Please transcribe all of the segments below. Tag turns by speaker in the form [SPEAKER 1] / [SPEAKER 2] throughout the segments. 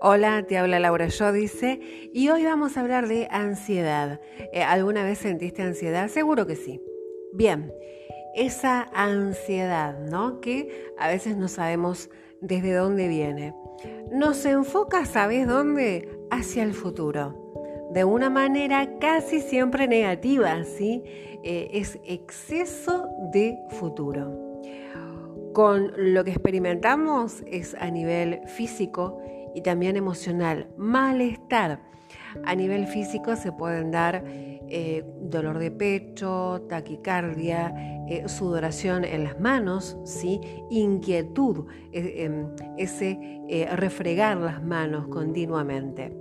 [SPEAKER 1] Hola, te habla Laura Yo, dice, y hoy vamos a hablar de ansiedad. Eh, ¿Alguna vez sentiste ansiedad? Seguro que sí. Bien, esa ansiedad, ¿no? Que a veces no sabemos desde dónde viene. Nos enfoca, ¿sabes dónde? Hacia el futuro. De una manera casi siempre negativa, ¿sí? Eh, es exceso de futuro. Con lo que experimentamos es a nivel físico y también emocional, malestar. A nivel físico se pueden dar eh, dolor de pecho, taquicardia, eh, sudoración en las manos, ¿sí? inquietud, eh, em, ese refregar las manos continuamente.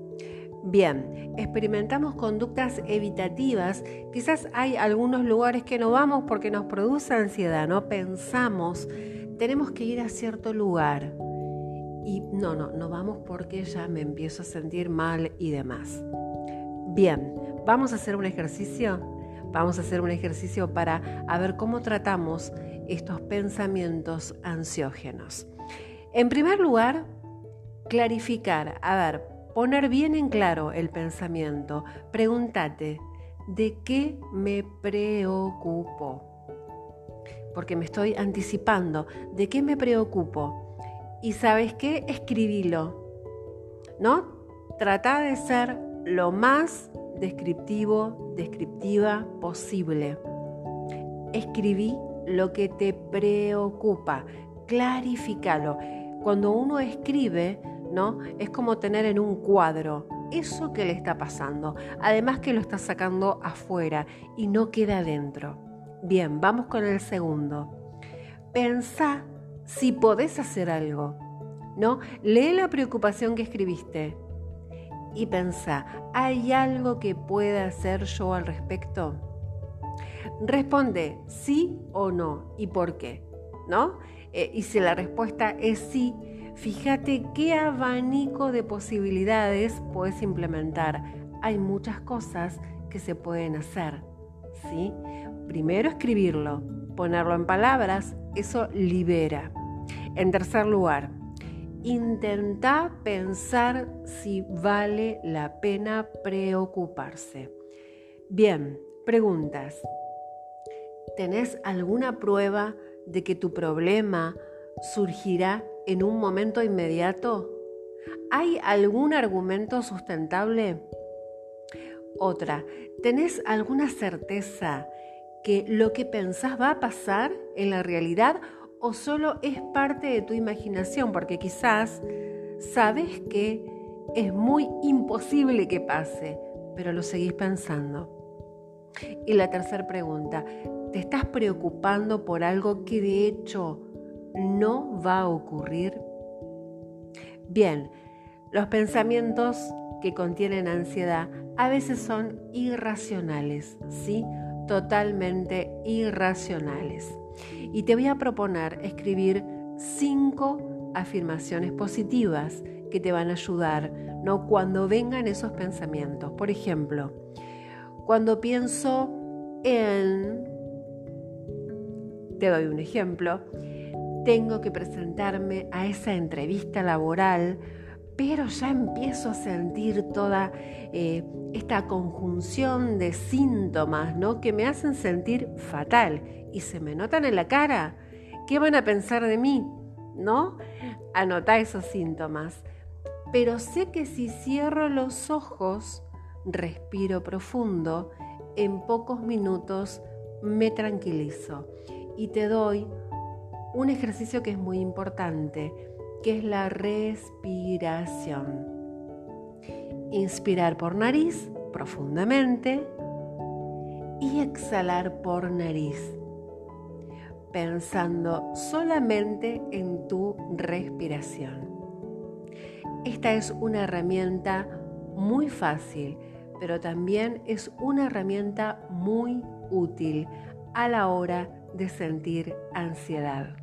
[SPEAKER 1] Bien, experimentamos conductas evitativas. Quizás hay algunos lugares que no vamos porque nos produce ansiedad, ¿no? Pensamos, tenemos que ir a cierto lugar y no, no, no vamos porque ya me empiezo a sentir mal y demás. Bien, vamos a hacer un ejercicio. Vamos a hacer un ejercicio para ver cómo tratamos estos pensamientos ansiógenos. En primer lugar, clarificar, a ver, poner bien en claro el pensamiento. Pregúntate, ¿de qué me preocupo? Porque me estoy anticipando. ¿De qué me preocupo? Y sabes qué, escribilo, ¿no? Trata de ser lo más descriptivo, descriptiva posible. Escribí lo que te preocupa, clarifícalo. Cuando uno escribe, ¿no? Es como tener en un cuadro eso que le está pasando. Además que lo está sacando afuera y no queda adentro. Bien, vamos con el segundo. Pensá si podés hacer algo. ¿No? Lee la preocupación que escribiste y pensá, ¿hay algo que pueda hacer yo al respecto? Responde sí o no y por qué, ¿no? Eh, y si la respuesta es sí, fíjate qué abanico de posibilidades puedes implementar. Hay muchas cosas que se pueden hacer, ¿sí? Primero escribirlo, ponerlo en palabras, eso libera. En tercer lugar, intenta pensar si vale la pena preocuparse. Bien, preguntas. ¿Tenés alguna prueba de que tu problema surgirá en un momento inmediato? ¿Hay algún argumento sustentable? Otra, ¿tenés alguna certeza que lo que pensás va a pasar en la realidad o solo es parte de tu imaginación, porque quizás sabes que es muy imposible que pase, pero lo seguís pensando. Y la tercera pregunta, ¿te estás preocupando por algo que de hecho no va a ocurrir? Bien, los pensamientos que contienen ansiedad a veces son irracionales, ¿sí? Totalmente irracionales y te voy a proponer escribir cinco afirmaciones positivas que te van a ayudar ¿no? cuando vengan esos pensamientos. Por ejemplo, cuando pienso en, te doy un ejemplo, tengo que presentarme a esa entrevista laboral, pero ya empiezo a sentir toda eh, esta conjunción de síntomas ¿no? que me hacen sentir fatal y se me notan en la cara. ¿Qué van a pensar de mí? ¿No? Anota esos síntomas. Pero sé que si cierro los ojos, respiro profundo, en pocos minutos me tranquilizo y te doy un ejercicio que es muy importante, que es la respiración. Inspirar por nariz profundamente y exhalar por nariz pensando solamente en tu respiración. Esta es una herramienta muy fácil, pero también es una herramienta muy útil a la hora de sentir ansiedad.